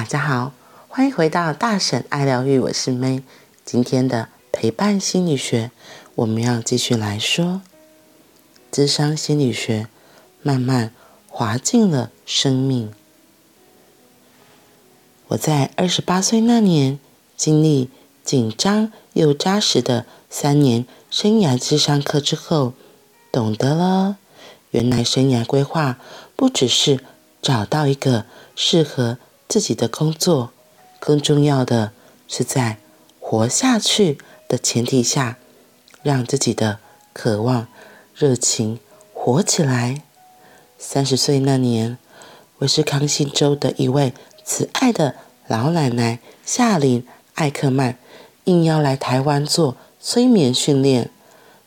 大家好，欢迎回到大婶爱疗愈，我是 May。今天的陪伴心理学，我们要继续来说，智商心理学慢慢滑进了生命。我在二十八岁那年，经历紧张又扎实的三年生涯智商课之后，懂得了，原来生涯规划不只是找到一个适合自己的工作，更重要的是在活下去的前提下，让自己的渴望、热情活起来。三十岁那年，威斯康星州的一位慈爱的老奶奶夏琳·艾克曼应邀来台湾做催眠训练。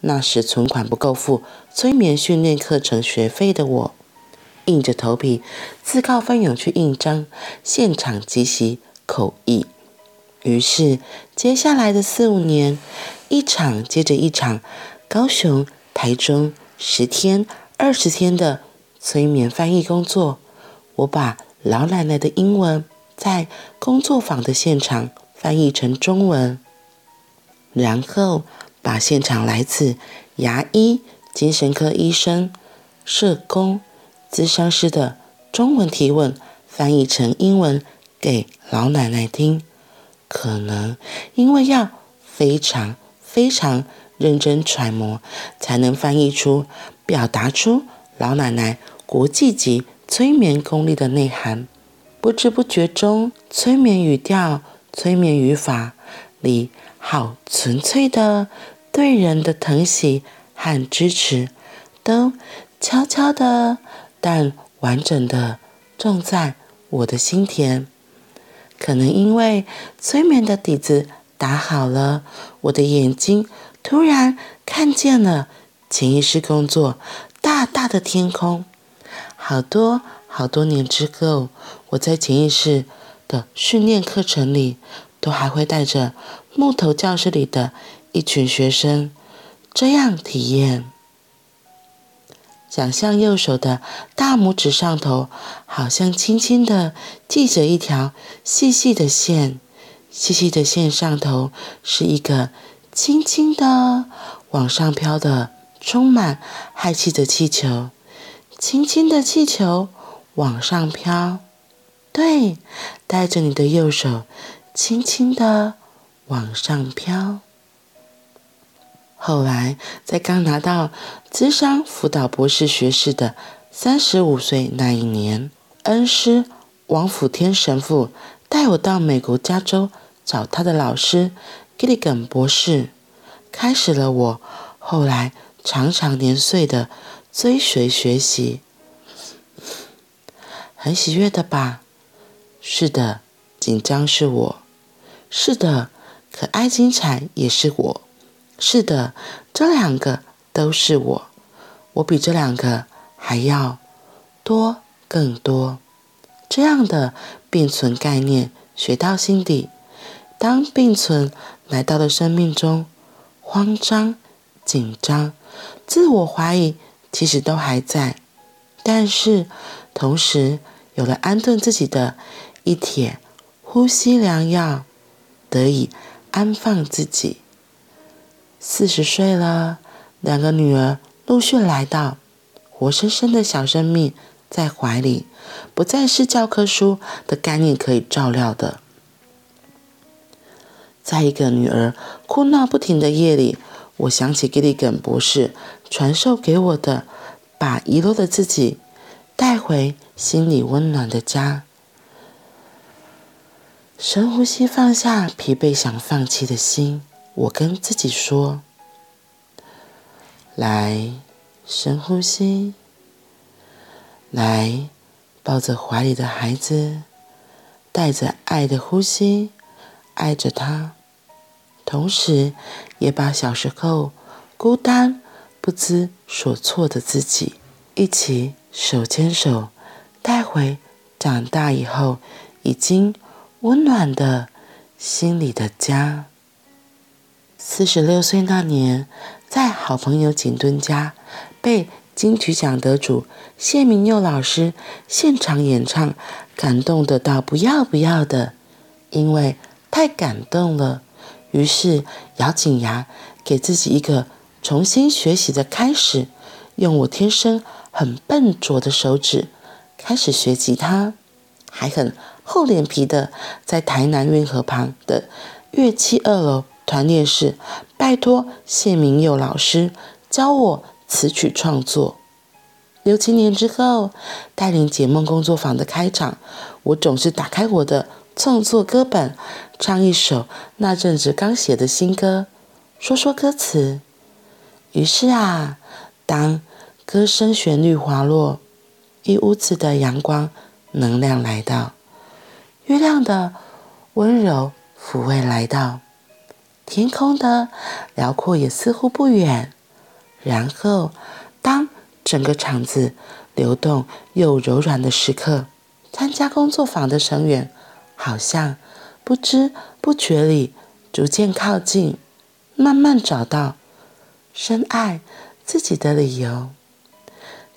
那时存款不够付催眠训练课程学费的我，硬着头皮自告奋勇去应征，现场即席口译。于是接下来的四五年，一场接着一场，高雄、台中十天、二十天的催眠翻译工作，我把老奶奶的英文在工作坊的现场翻译成中文，然后。把现场来自牙医、精神科医生、社工、咨商师的中文提问翻译成英文给老奶奶听，可能因为要非常非常认真揣摩，才能翻译出、表达出老奶奶国际级催眠功力的内涵。不知不觉中，催眠语调、催眠语法里。好纯粹的对人的疼惜和支持，都悄悄的但完整的种在我的心田。可能因为催眠的底子打好了，我的眼睛突然看见了潜意识工作大大的天空。好多好多年之后，我在潜意识的训练课程里，都还会带着。木头教室里的一群学生这样体验：想象右手的大拇指上头，好像轻轻的系着一条细细的线，细细的线上头是一个轻轻的往上飘的充满氦气的气球，轻轻的气球往上飘。对，带着你的右手，轻轻的。往上飘。后来，在刚拿到咨商辅导博士学士的三十五岁那一年，恩师王辅天神父带我到美国加州找他的老师 Gilligan 博士，开始了我后来长长年岁的追随学习。很喜悦的吧？是的，紧张是我。是的。可爱精彩也是我，是的，这两个都是我，我比这两个还要多更多。这样的并存概念学到心底，当并存来到了生命中，慌张、紧张、自我怀疑，其实都还在，但是同时有了安顿自己的一帖呼吸良药，得以。安放自己。四十岁了，两个女儿陆续来到，活生生的小生命在怀里，不再是教科书的概念可以照料的。在一个女儿哭闹不停的夜里，我想起 Gilligan 博士传授给我的：把遗落的自己带回心里温暖的家。深呼吸，放下疲惫想放弃的心。我跟自己说：“来，深呼吸。来，抱着怀里的孩子，带着爱的呼吸，爱着他，同时也把小时候孤单、不知所措的自己，一起手牵手带回长大以后已经。”温暖的心里的家。四十六岁那年，在好朋友景敦家被金曲奖得主谢明佑老师现场演唱，感动得到不要不要的，因为太感动了。于是咬紧牙，给自己一个重新学习的开始，用我天生很笨拙的手指开始学吉他，还很厚脸皮的在台南运河旁的乐器二楼团练室，拜托谢明佑老师教我词曲创作。六七年之后，带领解梦工作坊的开场，我总是打开我的创作歌本，唱一首那阵子刚写的新歌，说说歌词。于是啊，当歌声旋律滑落，一屋子的阳光能量来到，月亮的温柔抚慰来到。天空的辽阔也似乎不远，然后当整个场子流动又柔软的时刻，参加工作坊的成员好像不知不觉里逐渐靠近，慢慢找到深爱自己的理由。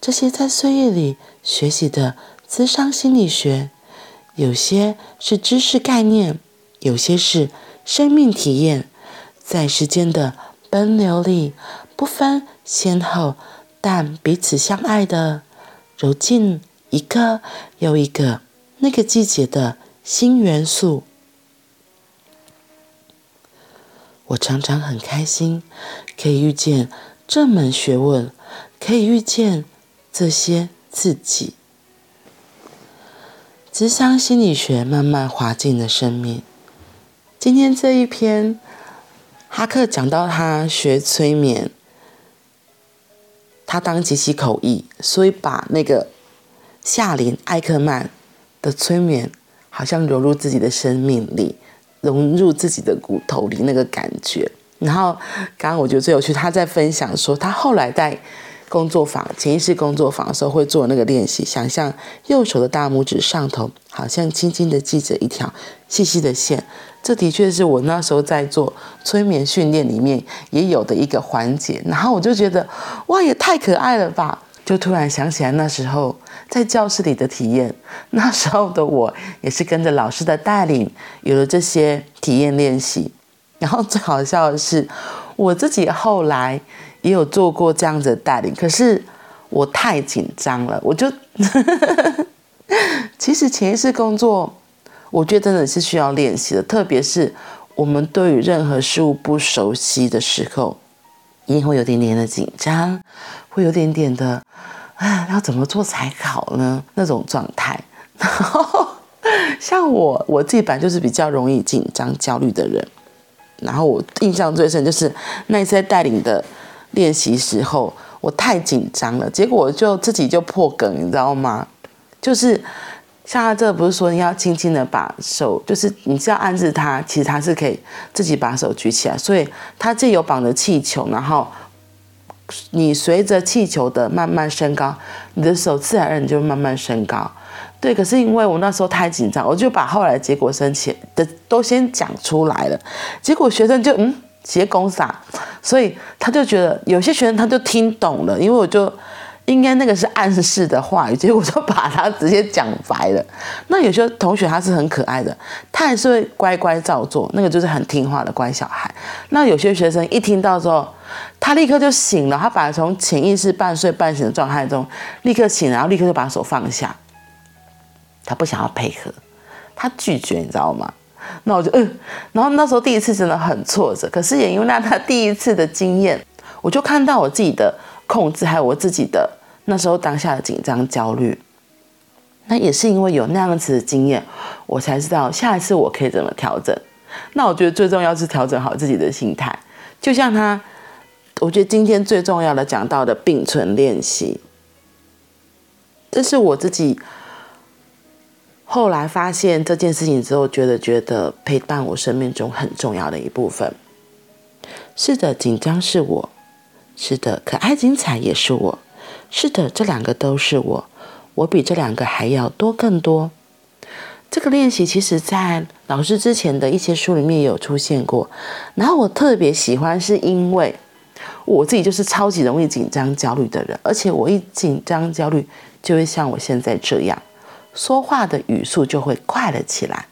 这些在岁月里学习的咨商心理学，有些是知识概念，有些是生命体验。在时间的奔流里，不分先后，但彼此相爱的，揉进一个又一个那个季节的新元素。我常常很开心，可以遇见这门学问，可以遇见这些自己。智商心理学慢慢滑进了生命。今天这一篇。哈克讲到他学催眠，他当即席口译，所以把那个夏琳·艾克曼的催眠，好像融入自己的生命里，融入自己的骨头里那个感觉。然后刚刚我觉得最有趣，他在分享说，他后来在工作坊、潜意识工作坊的时候会做那个练习，想象右手的大拇指上头，好像轻轻的系着一条细细的线。这的确是我那时候在做催眠训练里面也有的一个环节，然后我就觉得哇，也太可爱了吧！就突然想起来那时候在教室里的体验，那时候的我也是跟着老师的带领有了这些体验练习。然后最好笑的是，我自己后来也有做过这样子的带领，可是我太紧张了，我就 其实潜意识工作。我觉得真的是需要练习的，特别是我们对于任何事物不熟悉的时候，一定会有点点的紧张，会有点点的，啊，要怎么做才好呢？那种状态。然后，像我，我自己本来就是比较容易紧张、焦虑的人。然后我印象最深就是那一次带领的练习时候，我太紧张了，结果我就自己就破梗，你知道吗？就是。像他这个不是说你要轻轻的把手，就是你是要按着它，其实他是可以自己把手举起来。所以他这有绑着气球，然后你随着气球的慢慢升高，你的手自然而然就慢慢升高。对，可是因为我那时候太紧张，我就把后来结果升起的都先讲出来了，结果学生就嗯结公傻，所以他就觉得有些学生他就听懂了，因为我就。应该那个是暗示的话语，结果就把他直接讲白了。那有些同学他是很可爱的，他还是会乖乖照做，那个就是很听话的乖小孩。那有些学生一听到之后，他立刻就醒了，他把从潜意识半睡半醒的状态中立刻醒，然后立刻就把手放下，他不想要配合，他拒绝，你知道吗？那我就嗯，然后那时候第一次真的很挫折，可是也因为那他第一次的经验，我就看到我自己的。控制还有我自己的那时候当下的紧张焦虑，那也是因为有那样子的经验，我才知道下一次我可以怎么调整。那我觉得最重要是调整好自己的心态，就像他，我觉得今天最重要的讲到的并存练习，这是我自己后来发现这件事情之后，觉得觉得陪伴我生命中很重要的一部分。是的，紧张是我。是的，可爱精彩也是我。是的，这两个都是我。我比这两个还要多更多。这个练习其实在老师之前的一些书里面有出现过。然后我特别喜欢，是因为我自己就是超级容易紧张焦虑的人，而且我一紧张焦虑就会像我现在这样，说话的语速就会快了起来，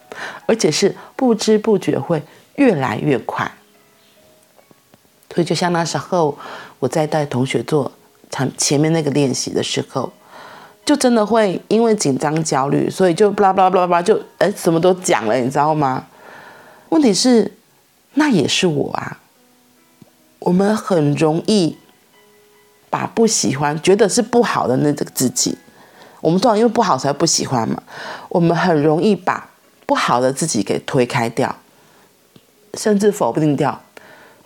而且是不知不觉会越来越快。所以就像那时候我在带同学做前前面那个练习的时候，就真的会因为紧张焦虑，所以就巴拉巴拉巴拉巴拉就哎什么都讲了，你知道吗？问题是那也是我啊。我们很容易把不喜欢、觉得是不好的那个自己，我们通常因为不好才不喜欢嘛。我们很容易把不好的自己给推开掉，甚至否定掉，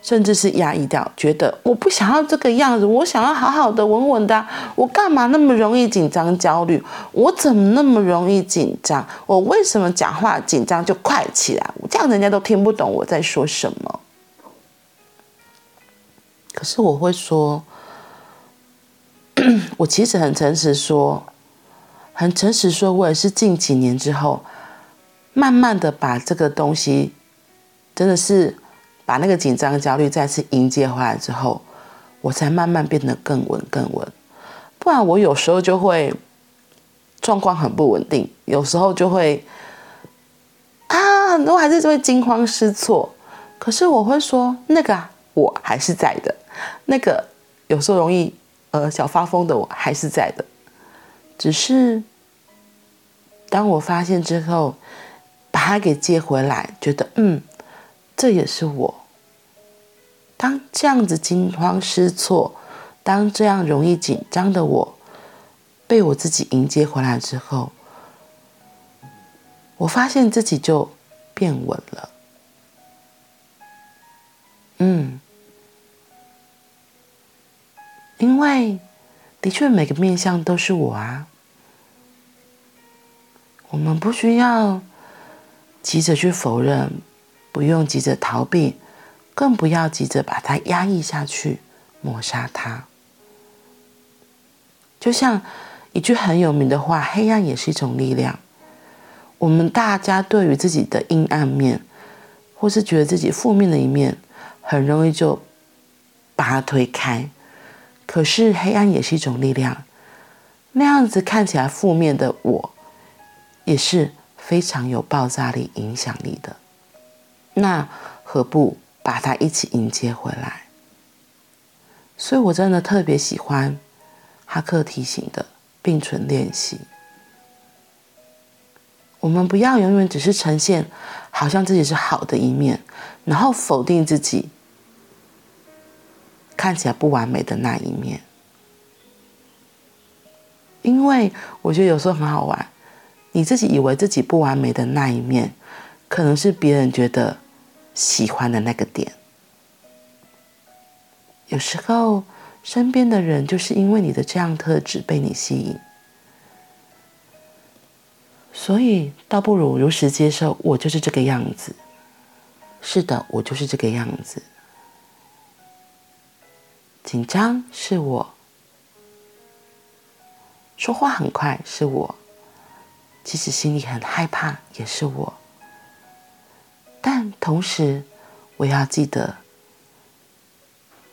甚至是压抑掉，觉得我不想要这个样子，我想要好好的、稳稳的。我干嘛那么容易紧张、焦虑？我怎么那么容易紧张？我为什么讲话紧张就快起来？这样人家都听不懂我在说什么。可是我会说，我其实很诚实说，很诚实说，我也是近几年之后，慢慢的把这个东西，真的是把那个紧张焦虑再次迎接回来之后，我才慢慢变得更稳更稳。不然我有时候就会状况很不稳定，有时候就会啊，很多还是会惊慌失措。可是我会说，那个我还是在的。那个有时候容易呃小发疯的我还是在的，只是当我发现之后，把它给接回来，觉得嗯，这也是我。当这样子惊慌失措，当这样容易紧张的我，被我自己迎接回来之后，我发现自己就变稳了。嗯。因为，的确每个面向都是我啊。我们不需要急着去否认，不用急着逃避，更不要急着把它压抑下去，抹杀它。就像一句很有名的话：“黑暗也是一种力量。”我们大家对于自己的阴暗面，或是觉得自己负面的一面，很容易就把它推开。可是黑暗也是一种力量，那样子看起来负面的我，也是非常有爆炸力、影响力的。那何不把它一起迎接回来？所以我真的特别喜欢哈克提醒的并存练习。我们不要永远只是呈现好像自己是好的一面，然后否定自己。看起来不完美的那一面，因为我觉得有时候很好玩，你自己以为自己不完美的那一面，可能是别人觉得喜欢的那个点。有时候身边的人就是因为你的这样特质被你吸引，所以倒不如如实接受，我就是这个样子。是的，我就是这个样子。紧张是我，说话很快是我，其实心里很害怕也是我。但同时，我要记得，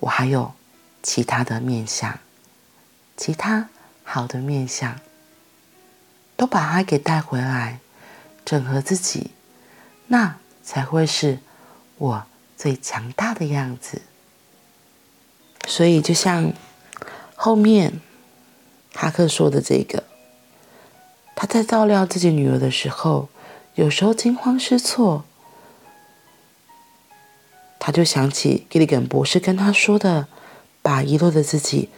我还有其他的面相，其他好的面相，都把它给带回来，整合自己，那才会是我最强大的样子。所以，就像后面哈克说的这个，他在照料自己女儿的时候，有时候惊慌失措，他就想起吉里根博士跟他说的：“把遗落的自己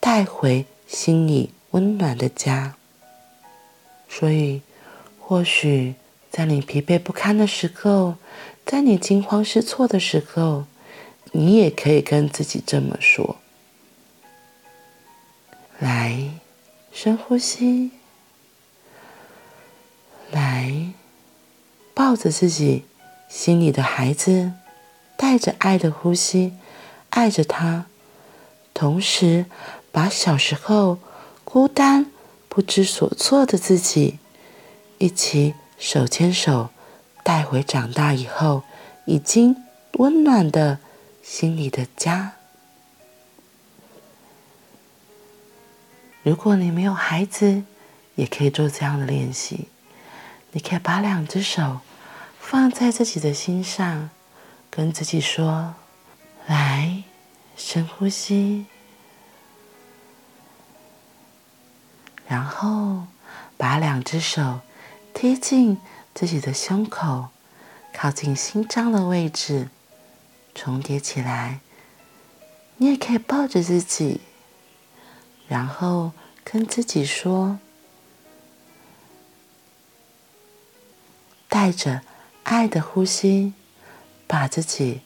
带回心里温暖的家。”所以，或许在你疲惫不堪的时候，在你惊慌失措的时候，你也可以跟自己这么说：“来，深呼吸，来，抱着自己心里的孩子，带着爱的呼吸，爱着他，同时把小时候孤单、不知所措的自己，一起手牵手带回长大以后已经温暖的。”心里的家。如果你没有孩子也可以做这样的练习。你可以把两只手放在自己的心上跟自己说来深呼吸。然后把两只手贴近自己的胸口靠近心脏的位置重叠起来。你也可以抱着自己，然后跟自己说，带着爱的呼吸，把自己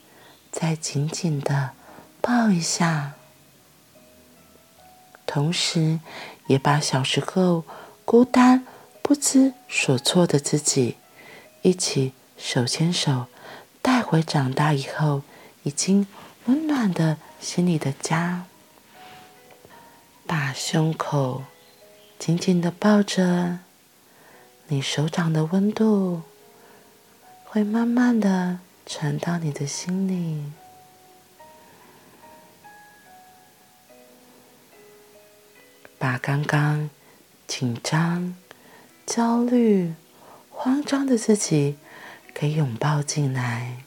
再紧紧的抱一下，同时也把小时候孤单不知所措的自己，一起手牵手带回长大以后已经温暖的心里的家，把胸口紧紧的抱着，你手掌的温度会慢慢的传到你的心里，把刚刚紧张、焦虑、慌张的自己给拥抱进来。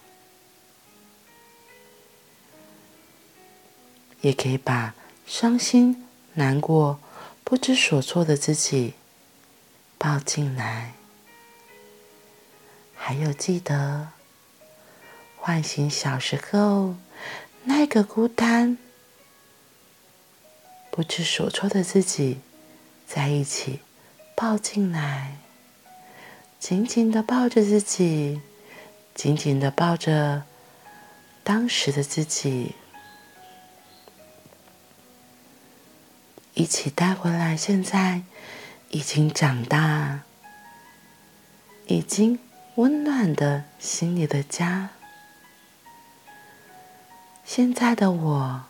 也可以把伤心、难过、不知所措的自己抱进来，还有记得唤醒小时候那个孤单、不知所措的自己，在一起抱进来，紧紧的抱着自己，紧紧的抱着当时的自己。一起带回来，现在已经长大，已经温暖的心里的家。现在的我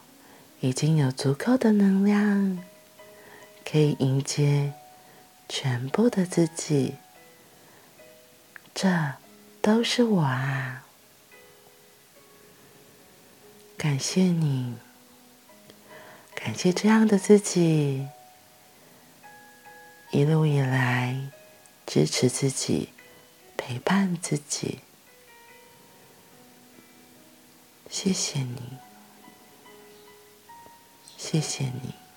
已经有足够的能量，可以迎接全部的自己。这都是我啊！感谢你。感谢这样的自己，一路以来支持自己、陪伴自己。谢谢你，谢谢你。